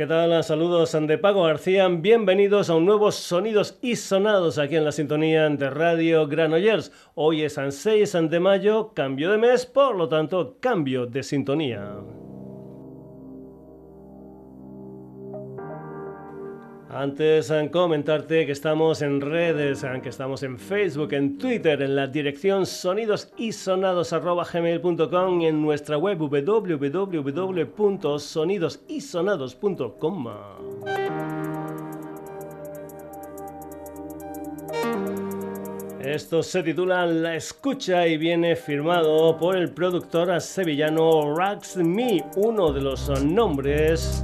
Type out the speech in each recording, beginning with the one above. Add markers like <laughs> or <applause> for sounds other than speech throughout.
¿Qué tal? Saludos de Pago García. Bienvenidos a un nuevo Sonidos y Sonados aquí en la sintonía de Radio Granollers. Hoy es 6 de mayo, cambio de mes, por lo tanto, cambio de sintonía. Antes en comentarte que estamos en redes, que estamos en Facebook, en Twitter, en la dirección sonidosisonados.gmail.com y en nuestra web www.sonidosisonados.com. Esto se titula La Escucha y viene firmado por el productor sevillano Rax Me, uno de los nombres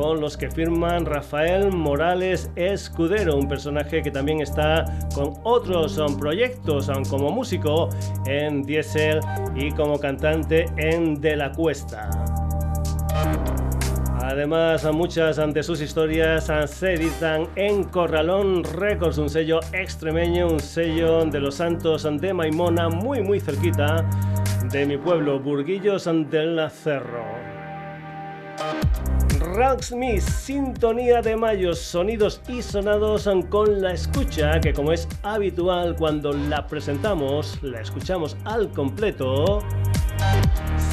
con los que firman Rafael Morales Escudero, un personaje que también está con otros proyectos como músico en Diesel y como cantante en De la Cuesta. Además, muchas de sus historias se editan en Corralón Records, un sello extremeño, un sello de los Santos de Maimona, muy muy cerquita de mi pueblo, Burguillos del Cerro. Rocksmith, sintonía de mayo, sonidos y sonados con la escucha, que como es habitual cuando la presentamos, la escuchamos al completo,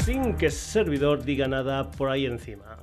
sin que servidor diga nada por ahí encima.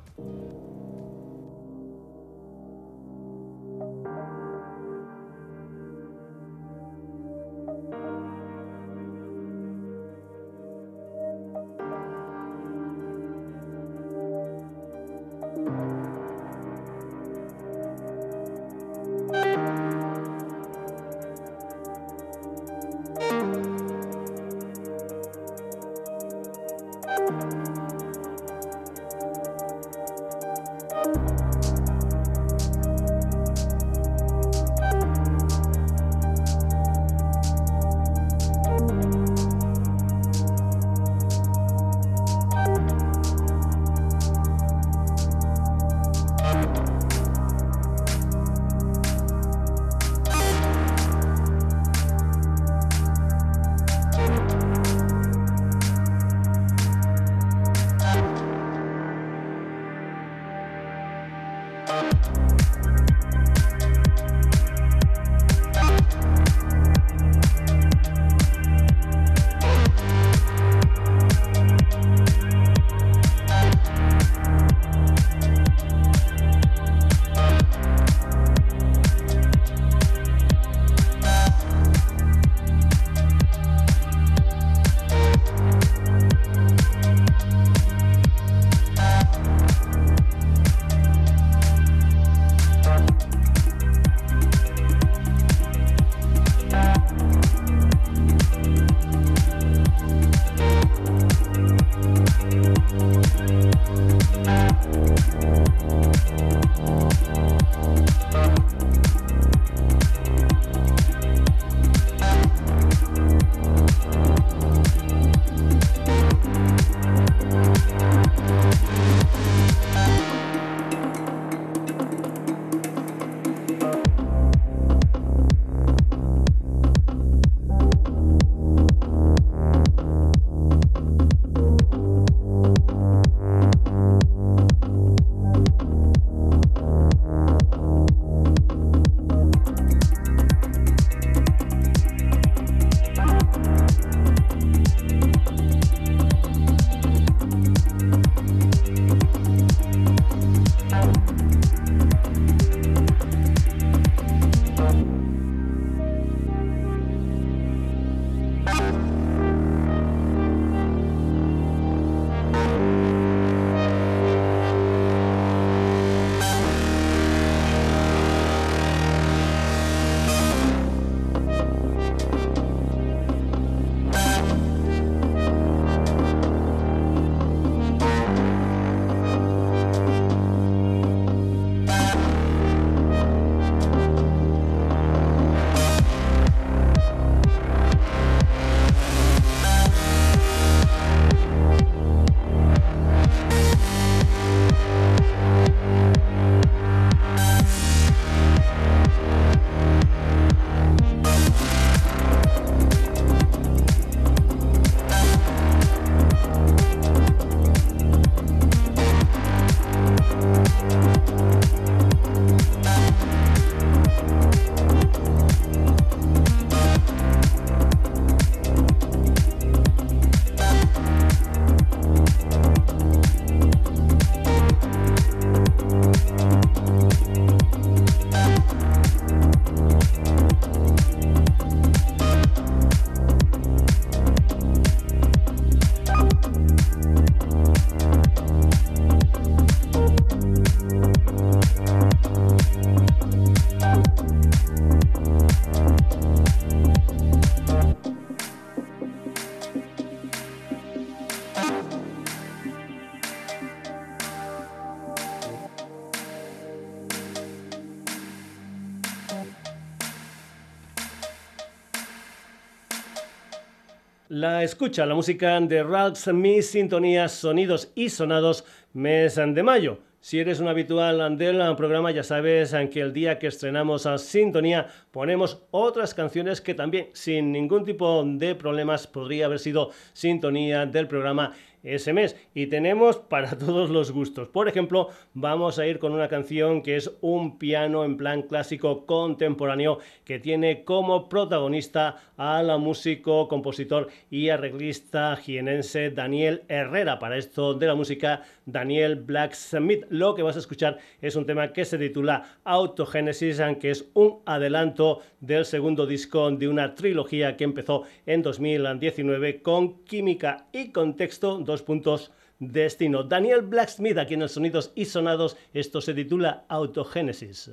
Escucha, la música de Rags, mis sintonías, sonidos y sonados mes de mayo. Si eres un habitual del programa, ya sabes que el día que estrenamos a Sintonía ponemos otras canciones que también, sin ningún tipo de problemas, podría haber sido sintonía del programa ese mes. Y tenemos para <laughs> todos los gustos. Por ejemplo, vamos a ir con una canción que es un piano en plan clásico contemporáneo que tiene como protagonista al músico, compositor y arreglista jienense Daniel Herrera. Para esto de la música, Daniel Blacksmith. Lo que vas a escuchar es un tema que se titula Autogenesis, que es un adelanto del segundo disco de una trilogía que empezó en 2019 con Química y Contexto dos puntos destino. Daniel Blacksmith aquí en los Sonidos y Sonados. Esto se titula Autogénesis.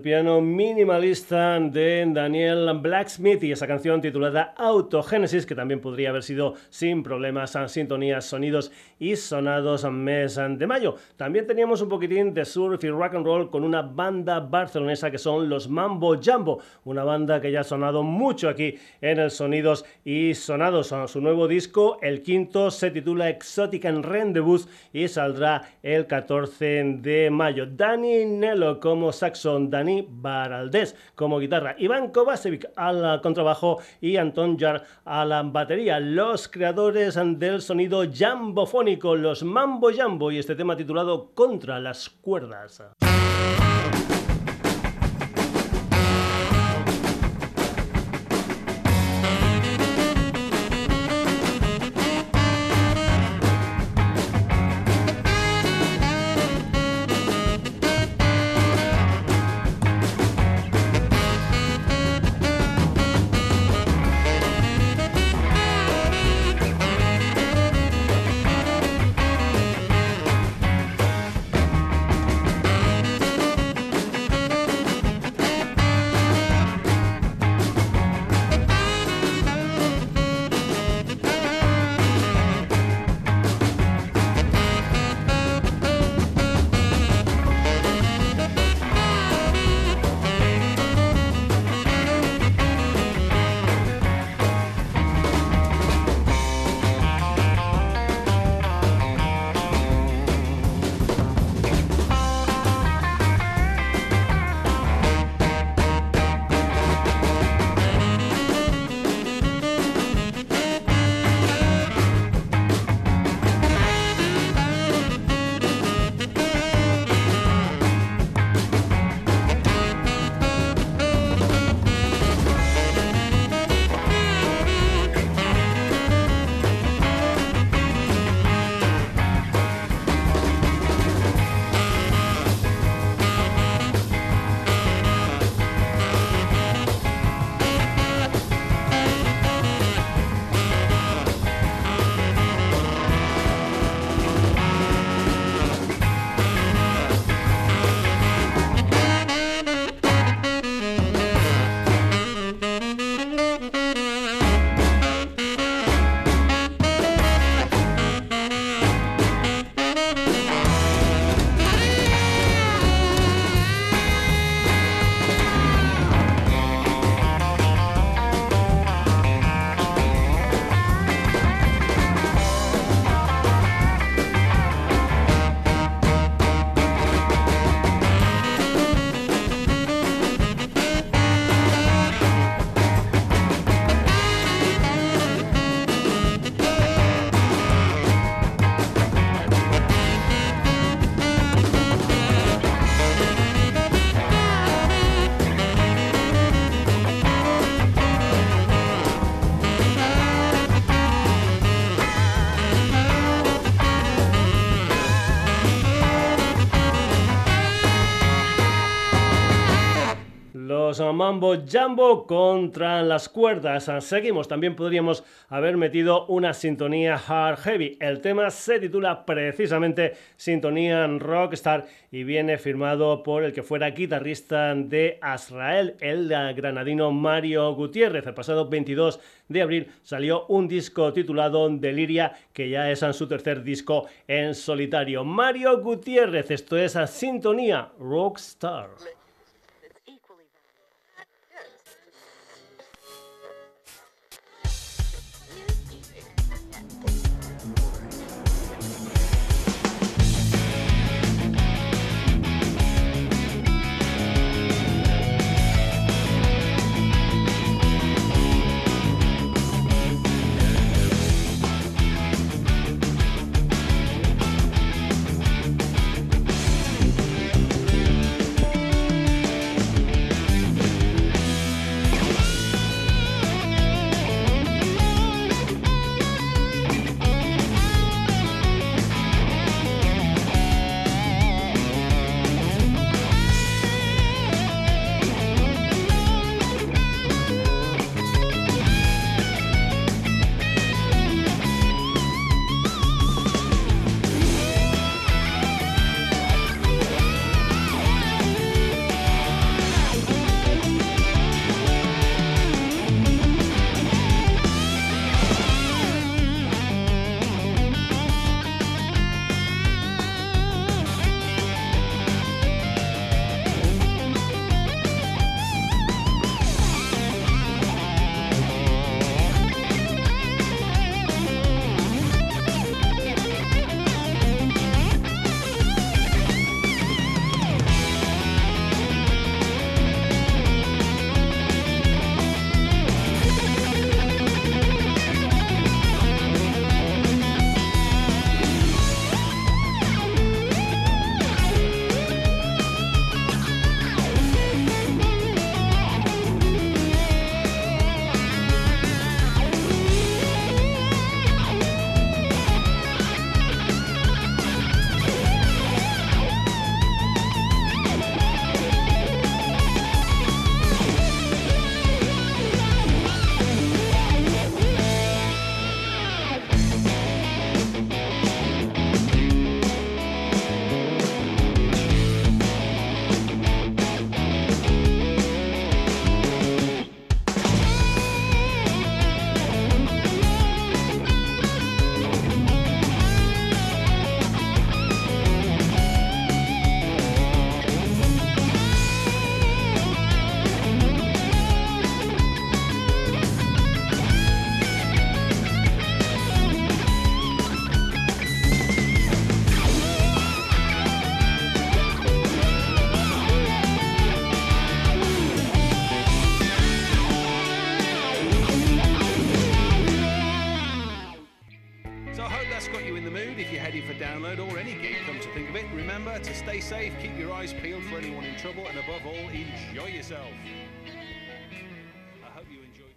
Piano minimalista de Daniel Blacksmith y esa canción titulada Autogénesis, que también podría haber sido sin problemas, sintonías, sonidos y sonados mes de mayo. También teníamos un poquitín de surf y rock and roll con una banda barcelonesa que son los Mambo Jambo, una banda que ya ha sonado mucho aquí en el Sonidos y Sonados. Su nuevo disco, el quinto, se titula Exotic and Rendezvous y saldrá el 14 de mayo. Dani Nelo como saxon, Dani Baraldés como guitarra, Iván Kovacevic al contrabajo y Anton Jar a la batería. Los creadores del sonido jambofónico, los Mambo Jambo y este tema titulado Contra las cuerdas. Mambo Jumbo contra las cuerdas. Seguimos, también podríamos haber metido una sintonía hard heavy. El tema se titula precisamente Sintonía Rockstar y viene firmado por el que fuera guitarrista de Azrael, el granadino Mario Gutiérrez. El pasado 22 de abril salió un disco titulado Deliria, que ya es su tercer disco en solitario. Mario Gutiérrez, esto es a Sintonía Rockstar.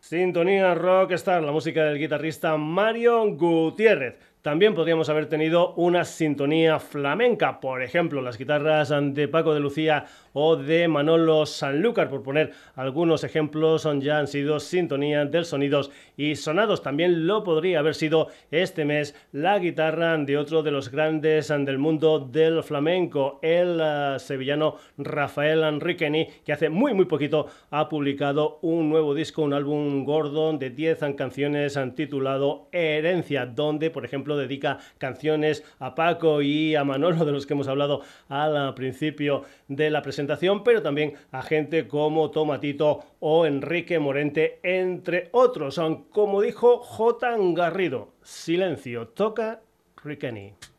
Sintonía Rockstar, la música del guitarrista Mario Gutiérrez. También podríamos haber tenido una sintonía flamenca, por ejemplo, las guitarras de Paco de Lucía o de Manolo Sanlúcar, por poner algunos ejemplos, ya han sido sintonía del sonidos y sonados. También lo podría haber sido este mes la guitarra de otro de los grandes del mundo del flamenco, el eh, sevillano Rafael Enriqueni, que hace muy muy poquito ha publicado un nuevo disco, un álbum gordo de 10 canciones titulado Herencia, donde por ejemplo dedica canciones a Paco y a Manolo, de los que hemos hablado al principio de la presentación, pero también a gente como Tomatito o Enrique Morente, entre otros. Como dijo J. Garrido, silencio, toca Rickeny.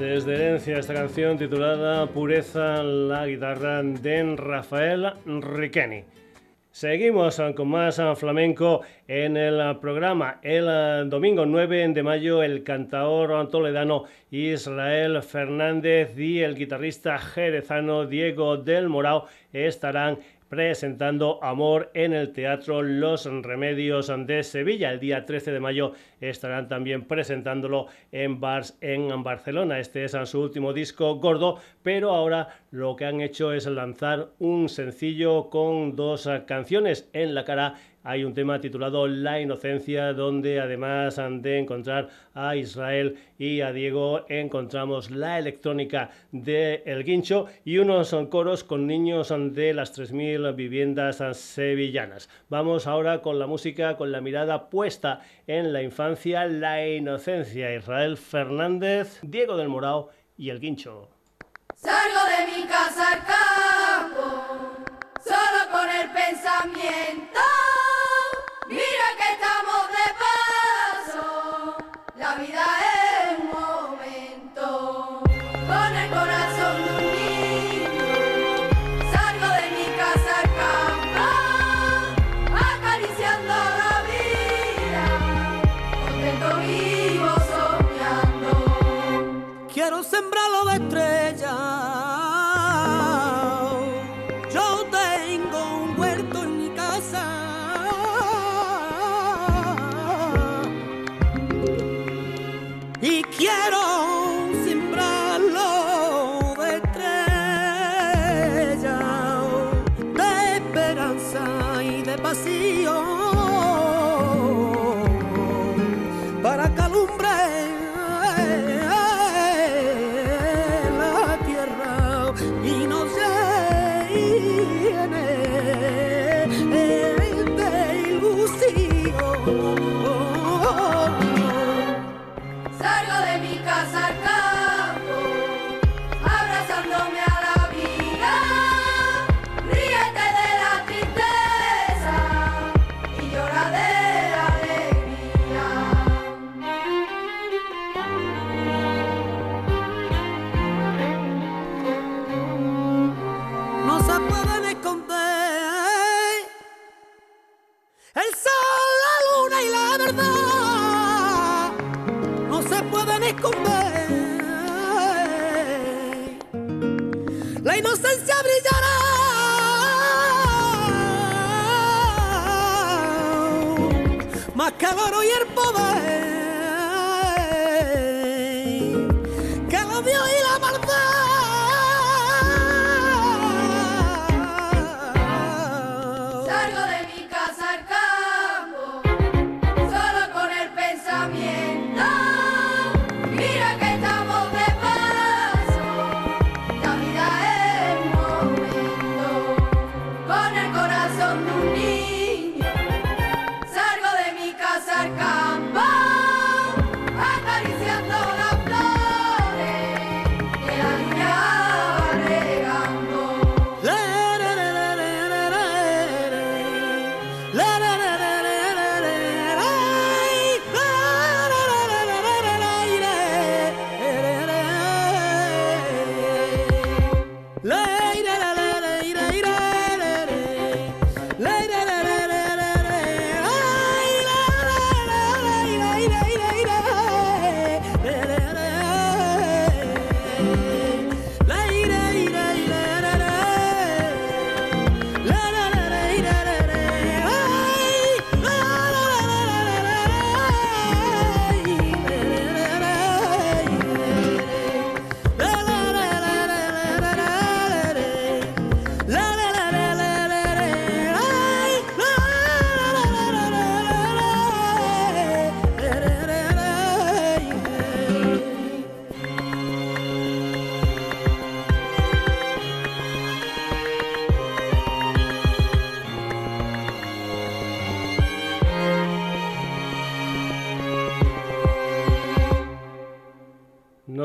Desde herencia esta canción titulada Pureza, la guitarra de Rafael Riqueni. Seguimos con más flamenco en el programa. El domingo 9 de mayo el cantador toledano Israel Fernández y el guitarrista jerezano Diego del Morao estarán presentando Amor en el Teatro Los Remedios de Sevilla. El día 13 de mayo estarán también presentándolo en Bars en Barcelona. Este es su último disco gordo, pero ahora lo que han hecho es lanzar un sencillo con dos canciones en la cara hay un tema titulado La Inocencia, donde además de encontrar a Israel y a Diego, encontramos la electrónica de El Guincho y unos coros con niños de las 3.000 viviendas sevillanas. Vamos ahora con la música, con la mirada puesta en la infancia, la inocencia. Israel Fernández, Diego del Morao y El Guincho. Salgo de mi casa al campo, solo con el pensamiento.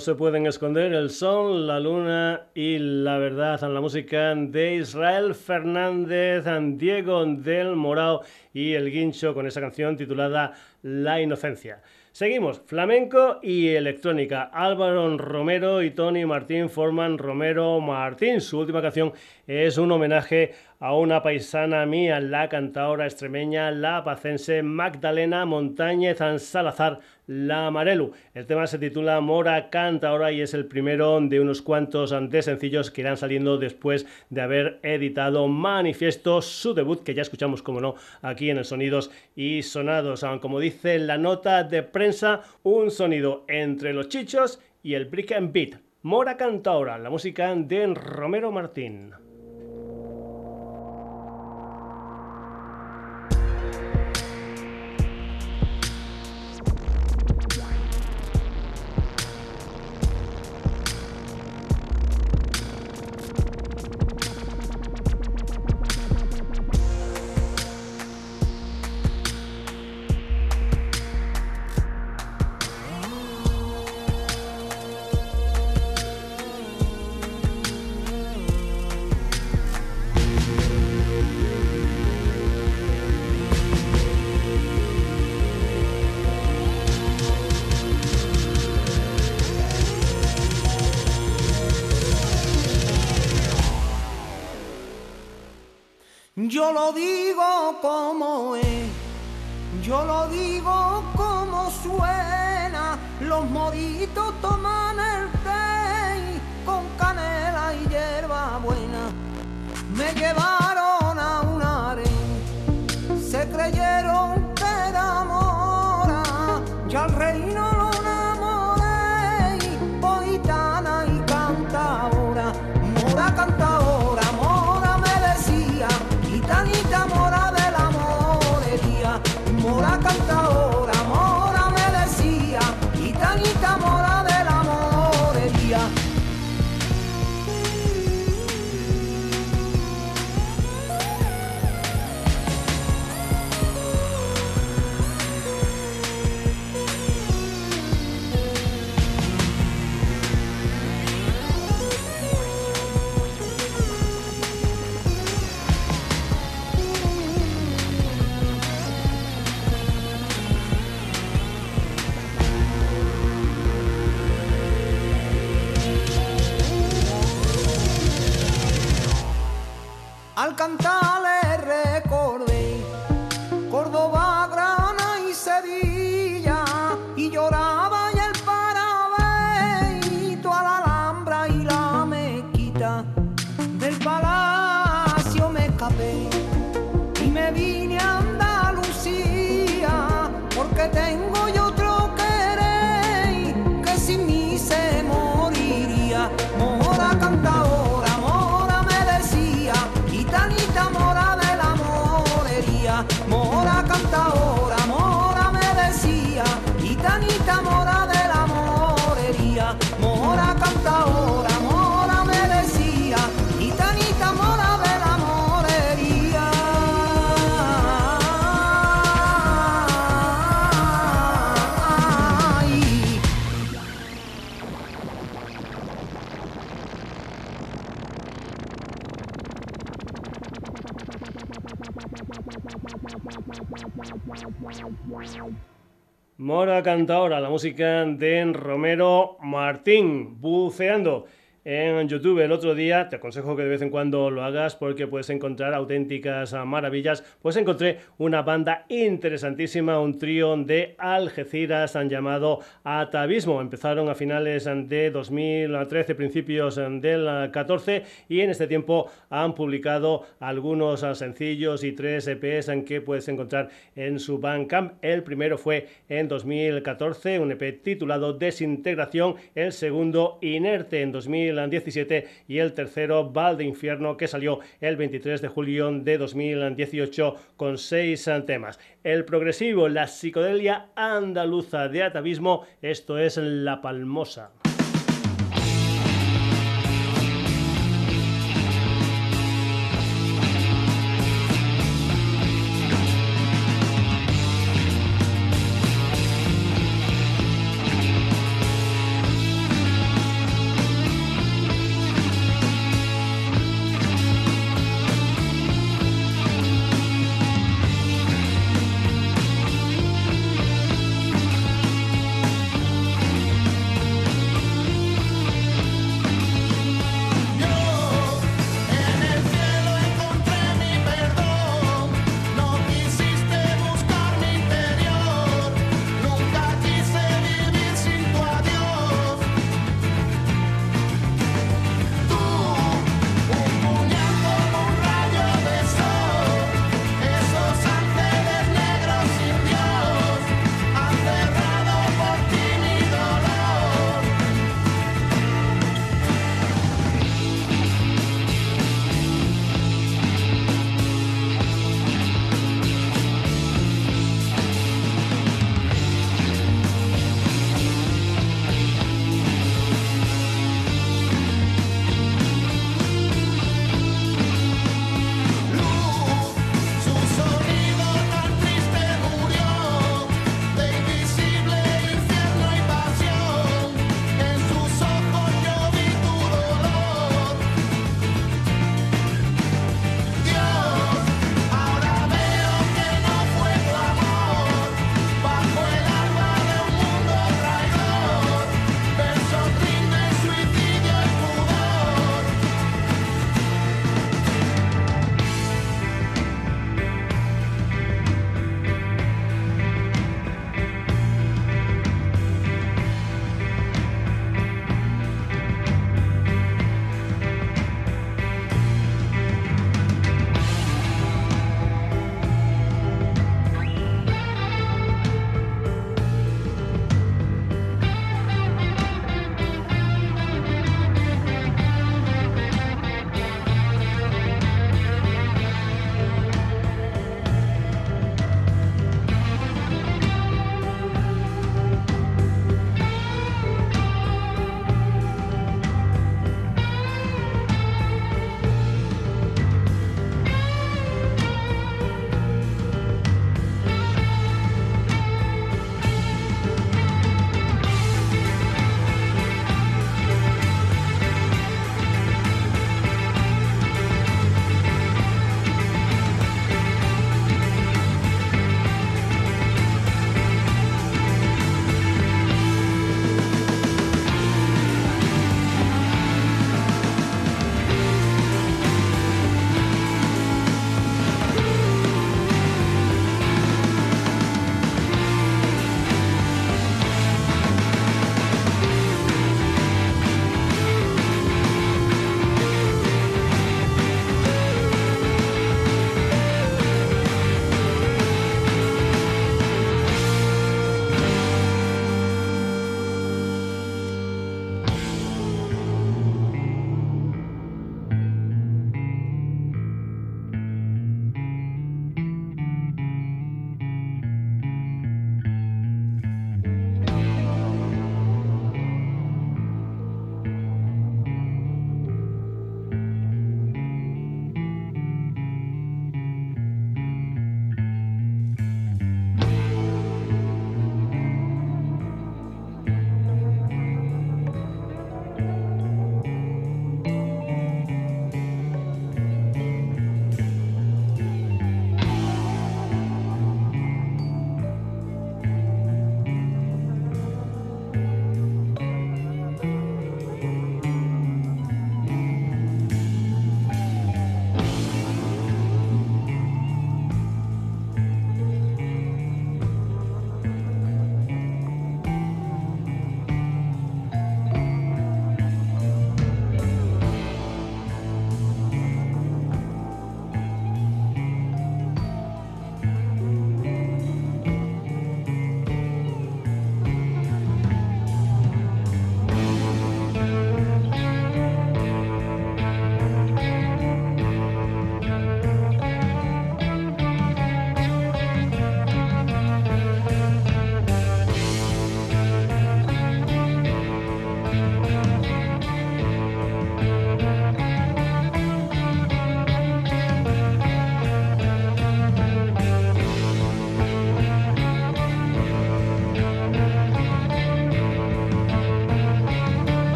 Se pueden esconder el sol, la luna y la verdad. La música de Israel Fernández, Diego del Morao y el Guincho con esa canción titulada La Inocencia. Seguimos, flamenco y electrónica. Álvaro Romero y Tony Martín forman Romero Martín. Su última canción es un homenaje a una paisana mía, la cantadora extremeña, la pacense Magdalena Montañez Salazar La Marelu. El tema se titula Mora Canta ahora y es el primero de unos cuantos de sencillos que irán saliendo después de haber editado Manifiesto, su debut, que ya escuchamos, como no, aquí en el Sonidos y Sonados. Como dice la nota de prensa, un sonido entre los chichos y el brick and beat. Mora Canta ahora, la música de Romero Martín. Cantadora, la música de Romero Martín, buceando en YouTube el otro día. Te aconsejo que de vez en cuando lo hagas porque puedes encontrar auténticas maravillas. Pues encontré una banda interesantísima, un trío de Algeciras han llamado Atavismo. Empezaron a finales de 2013, principios del 14 y en este tiempo han publicado algunos sencillos y tres EPs en que puedes encontrar en su Bandcamp. El primero fue en 2014, un EP titulado Desintegración. El segundo, Inerte, en 2014 2017 y el tercero Val de Infierno que salió el 23 de julio de 2018 con seis temas. El progresivo, la psicodelia andaluza de atavismo, esto es La Palmosa.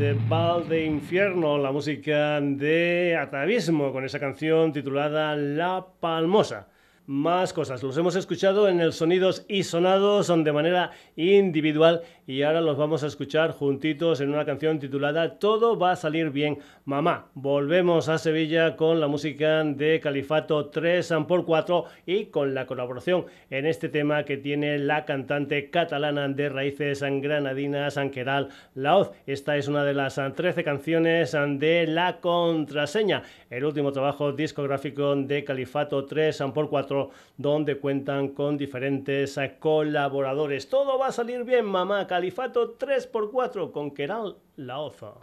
Desde Val de Infierno, la música de Atavismo, con esa canción titulada La Palmosa más cosas. Los hemos escuchado en el Sonidos y Sonados de manera individual y ahora los vamos a escuchar juntitos en una canción titulada Todo va a salir bien, mamá. Volvemos a Sevilla con la música de Califato 3x4 y con la colaboración en este tema que tiene la cantante catalana de raíces granadinas, Anqueral Laoz. Esta es una de las 13 canciones de La Contraseña, el último trabajo discográfico de Califato 3x4 donde cuentan con diferentes colaboradores. Todo va a salir bien, mamá. Califato 3x4 con Keral Laoza.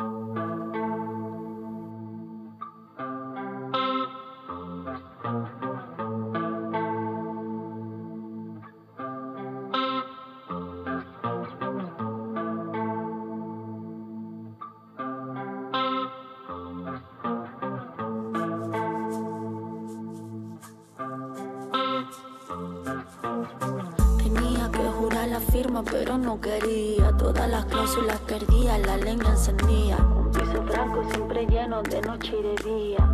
La leña encendía. Un piso blanco siempre lleno de noche y de día.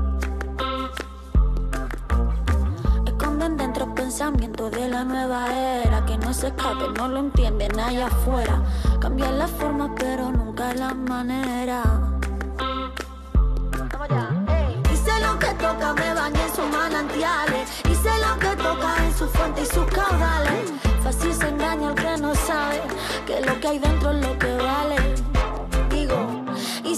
Esconden dentro pensamientos de la nueva era. Que no se escape, no lo entienden allá afuera. Cambiar la forma, pero nunca la manera. Hice lo que toca, me bañé en sus manantiales. Hice lo que toca en su fuente y sus caudales. Fácil se engaña el que no sabe que lo que hay dentro es lo que vale.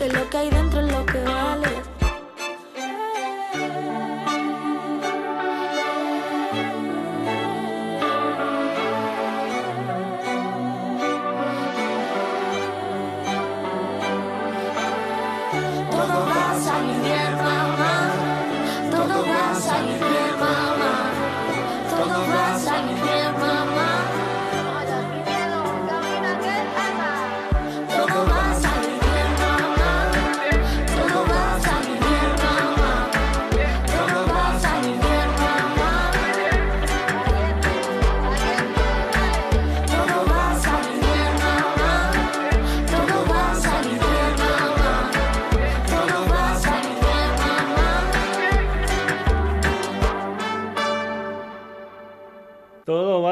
de lo que hay dentro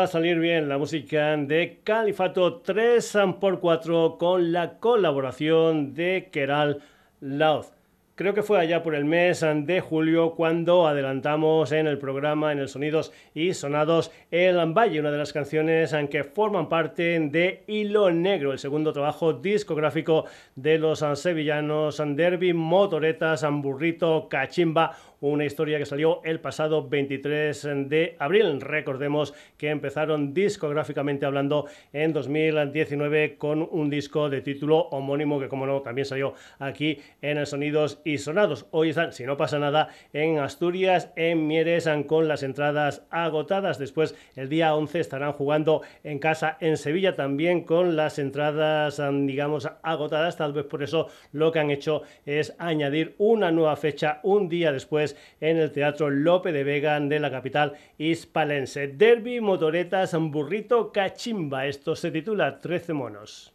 salir bien la música de Califato 3x4 con la colaboración de Keral Laoz. Creo que fue allá por el mes de julio cuando adelantamos en el programa, en el Sonidos y Sonados, El Valle, una de las canciones que forman parte de Hilo Negro, el segundo trabajo discográfico de los sevillanos Derby, Motoretas, Burrito, Cachimba, una historia que salió el pasado 23 de abril. Recordemos que empezaron discográficamente hablando en 2019 con un disco de título homónimo que como no también salió aquí en el Sonidos y Sonados. Hoy están, si no pasa nada, en Asturias, en Mieres, con las entradas agotadas. Después el día 11 estarán jugando en casa en Sevilla también con las entradas digamos agotadas. Tal vez por eso lo que han hecho es añadir una nueva fecha un día después en el Teatro Lope de Vega de la capital hispalense. Derby, motoretas, burrito, cachimba. Esto se titula 13 monos.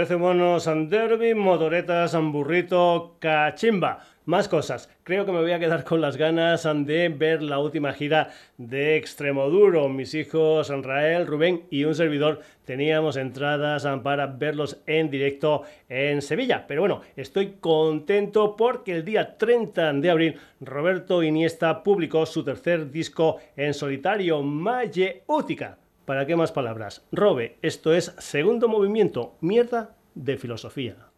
Trece monos derby, motoretas, burrito, cachimba. Más cosas. Creo que me voy a quedar con las ganas de ver la última gira de Extremoduro. Mis hijos, Rael, Rubén y un servidor teníamos entradas para verlos en directo en Sevilla. Pero bueno, estoy contento porque el día 30 de abril Roberto Iniesta publicó su tercer disco en solitario, Útica. ¿Para qué más palabras? Robe, esto es segundo movimiento, mierda de filosofía.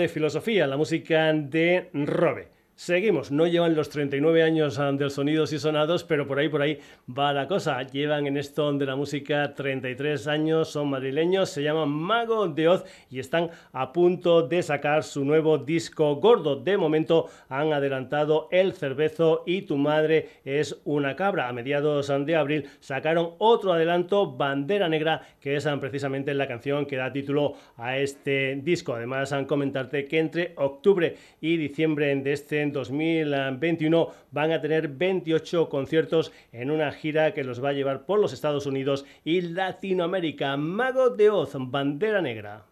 De filosofía, la música de Robe. Seguimos, no llevan los 39 años ah, del Sonidos y Sonados, pero por ahí, por ahí va la cosa. Llevan en esto de la música 33 años, son madrileños, se llaman Mago de Oz y están a punto de sacar su nuevo disco gordo. De momento han adelantado El Cervezo y Tu Madre es una cabra. A mediados de abril sacaron otro adelanto, Bandera Negra, que es ah, precisamente la canción que da título a este disco. Además, han comentarte que entre octubre y diciembre de este 2021 van a tener 28 conciertos en una gira que los va a llevar por los Estados Unidos y Latinoamérica. Mago de Oz, Bandera Negra.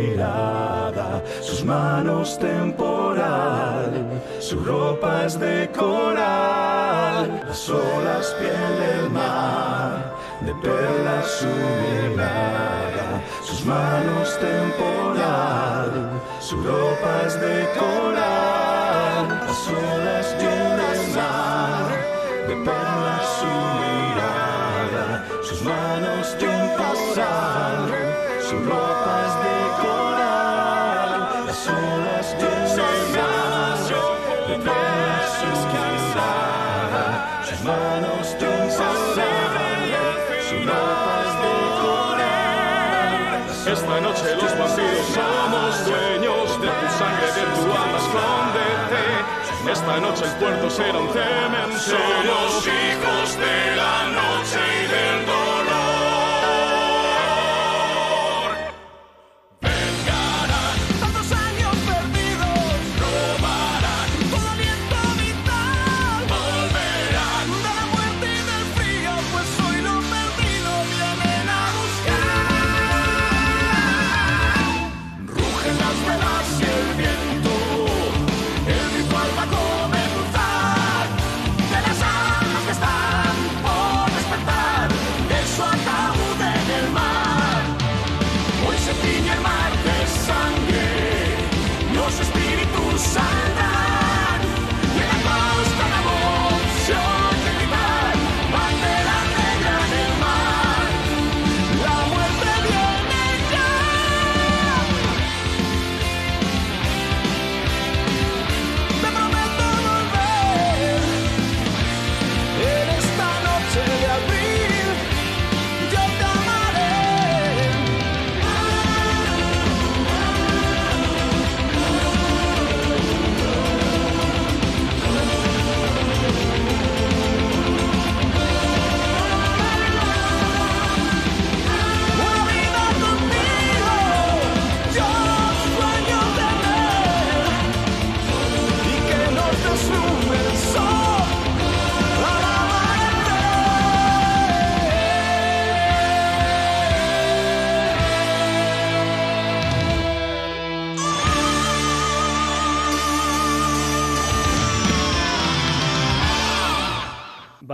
Mirada, sus manos temporal, su ropa es de coral. Las olas, piel del mar de perlas su mirada, sus manos temporal, su ropa es de coral, las olas llenas mar, de perlas su mirada, sus manos noche el puerto será un cementerio. Somos hijos de la noche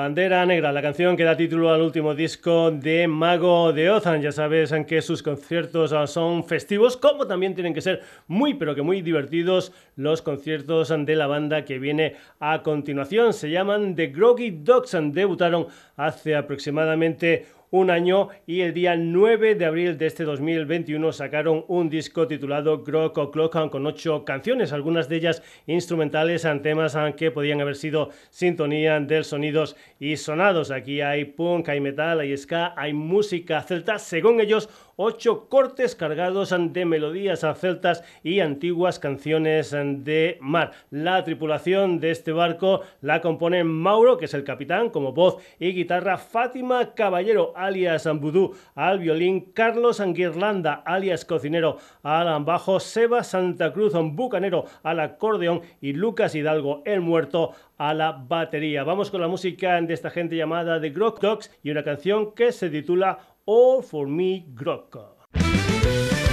Bandera Negra, la canción que da título al último disco de Mago de Ozan. Ya sabes en que sus conciertos son festivos, como también tienen que ser muy, pero que muy divertidos los conciertos de la banda que viene a continuación. Se llaman The Groggy Dogs. Debutaron hace aproximadamente un año y el día 9 de abril de este 2021 sacaron un disco titulado Grog O'Clock con ocho canciones, algunas de ellas instrumentales en temas que podían haber sido sintonía de sonidos y sonados. Aquí hay punk, hay metal, hay ska, hay música celta, según ellos ocho cortes cargados de melodías celtas y antiguas canciones de mar. La tripulación de este barco la componen Mauro, que es el capitán, como voz y guitarra, Fátima Caballero, alias Vudú, al violín, Carlos Anguirlanda, alias cocinero, al bajo, Seba Santa Cruz, bucanero, al acordeón y Lucas Hidalgo, el muerto, a la batería. Vamos con la música de esta gente llamada The Grog Dogs y una canción que se titula All for Me Grok.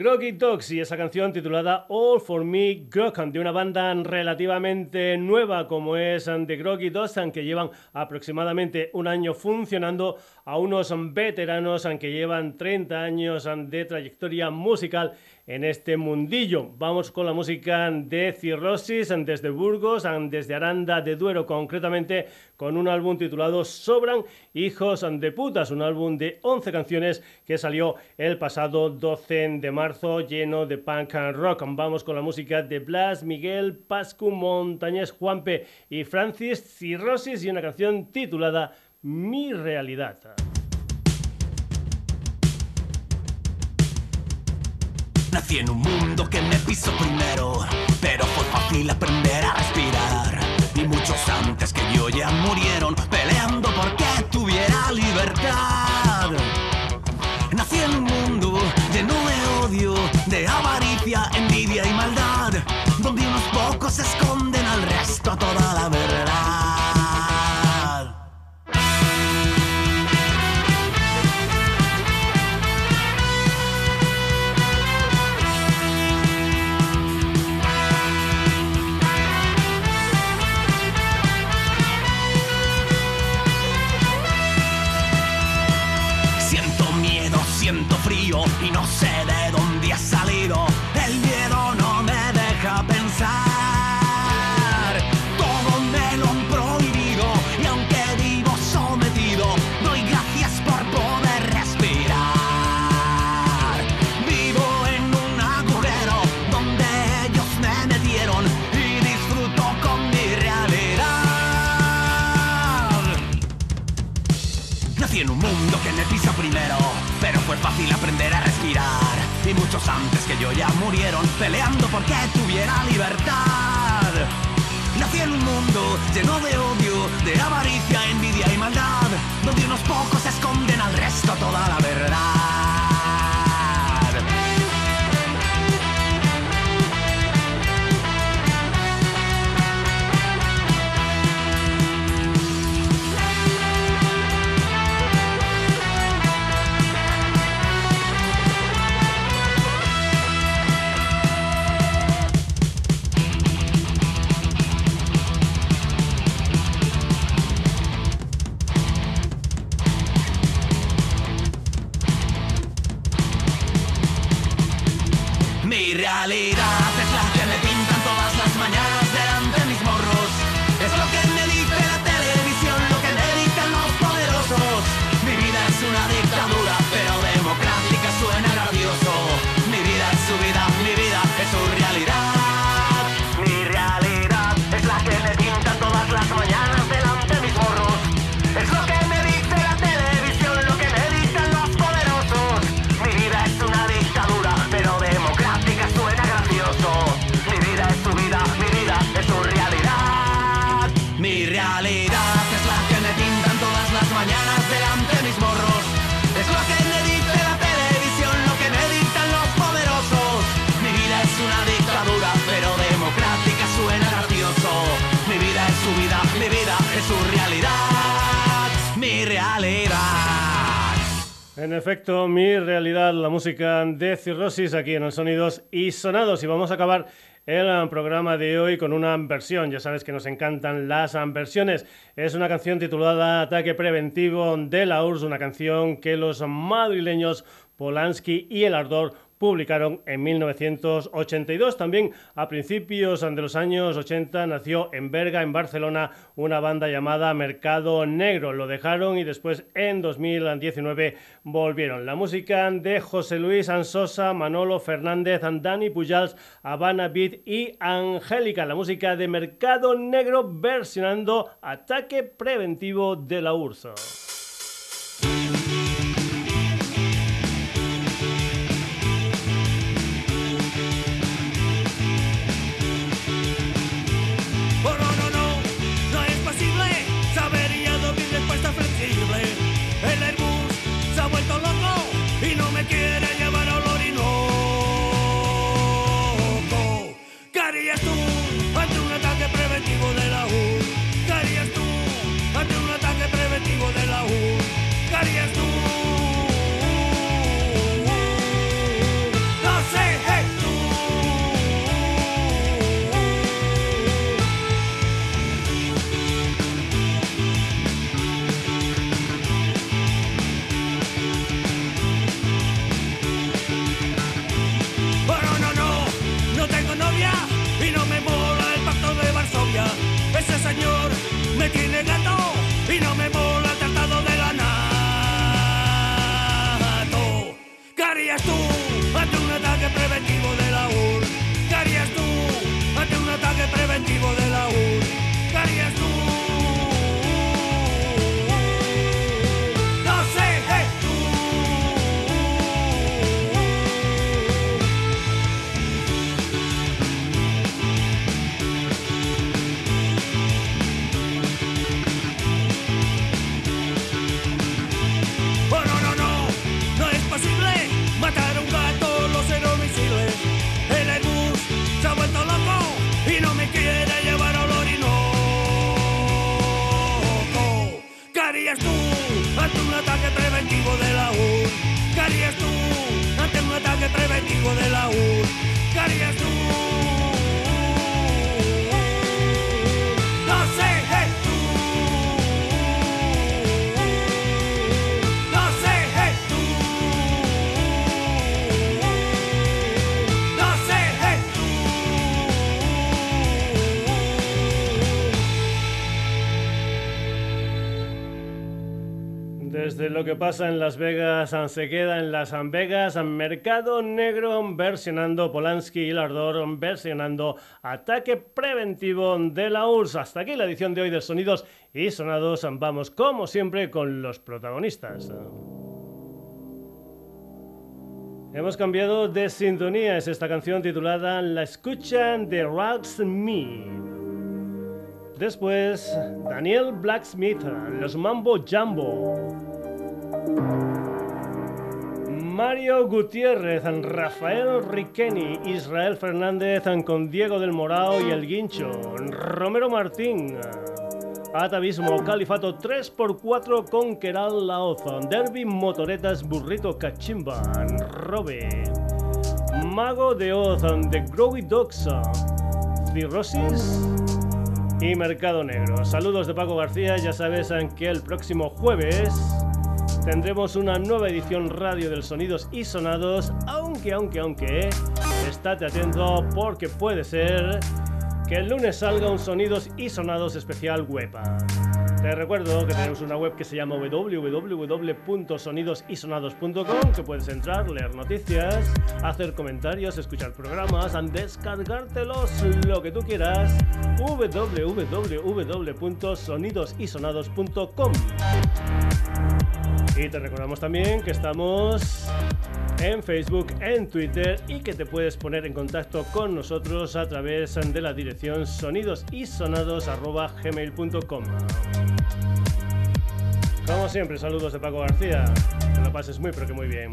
Groggy Dogs y esa canción titulada All For Me Grog de una banda relativamente nueva como es The Groggy Dogs que llevan aproximadamente un año funcionando a unos veteranos que llevan 30 años de trayectoria musical en este mundillo. Vamos con la música de Cirrosis desde Burgos, desde Aranda de Duero, concretamente con un álbum titulado Sobran Hijos de Putas, un álbum de 11 canciones que salió el pasado 12 de marzo lleno de punk and rock. Vamos con la música de Blas, Miguel, Pascu, Montañés, Juanpe y Francis Cirrosis y una canción titulada Mi Realidad. Nací en un mundo que me pisó primero, pero fue fácil aprender a respirar. Y muchos antes que yo ya murieron peleando porque tuviera libertad. Nací en un mundo lleno de odio, de avaricia, envidia y maldad, donde unos pocos esconden al resto toda la verdad. Antes que yo ya murieron peleando porque tuviera libertad. Nací en un mundo lleno de odio, de avaricia, envidia y maldad, donde unos pocos esconden al resto toda la verdad. Efecto, mi realidad, la música de Cirrosis aquí en el Sonidos y Sonados. Y vamos a acabar el eh, programa de hoy con una versión. Ya sabes que nos encantan las eh, versiones. Es una canción titulada Ataque Preventivo de la URSS, una canción que los madrileños Polanski y El Ardor publicaron en 1982. También a principios de los años 80 nació en Berga, en Barcelona, una banda llamada Mercado Negro. Lo dejaron y después en 2019 volvieron. La música de José Luis Ansosa, Manolo Fernández, Dani Pujals, Habana Beat y Angélica. La música de Mercado Negro versionando Ataque Preventivo de la URSS. Lo que pasa en Las Vegas se queda en Las Vegas, Mercado Negro versionando Polanski y Lardor versionando Ataque Preventivo de la URSS. Hasta aquí la edición de hoy de Sonidos y Sonados. Vamos como siempre con los protagonistas. Hemos cambiado de sintonía, es esta canción titulada La escuchan de Rocks Me. Después, Daniel Blacksmith, Los Mambo Jumbo. Mario Gutiérrez, Rafael Riqueni, Israel Fernández con Diego del Morao y El Guincho, Romero Martín. Atavismo, Califato 3x4 con Keral Laozo, Derby Motoretas, Burrito Cachimba, Robe, Mago de Oz, The Growy Dogs, Cirrosis y Mercado Negro. Saludos de Paco García, ya sabes que el próximo jueves tendremos una nueva edición radio del Sonidos y Sonados, aunque, aunque, aunque, estate atento porque puede ser que el lunes salga un Sonidos y Sonados especial web. Te recuerdo que tenemos una web que se llama www.sonidosysonados.com que puedes entrar, leer noticias, hacer comentarios, escuchar programas, descargártelos, lo que tú quieras. www.sonidosysonados.com Y te recordamos también que estamos en Facebook, en Twitter y que te puedes poner en contacto con nosotros a través de la dirección sonidosisonados.gmail.com Como siempre, saludos de Paco García. Que lo pases muy pero que muy bien.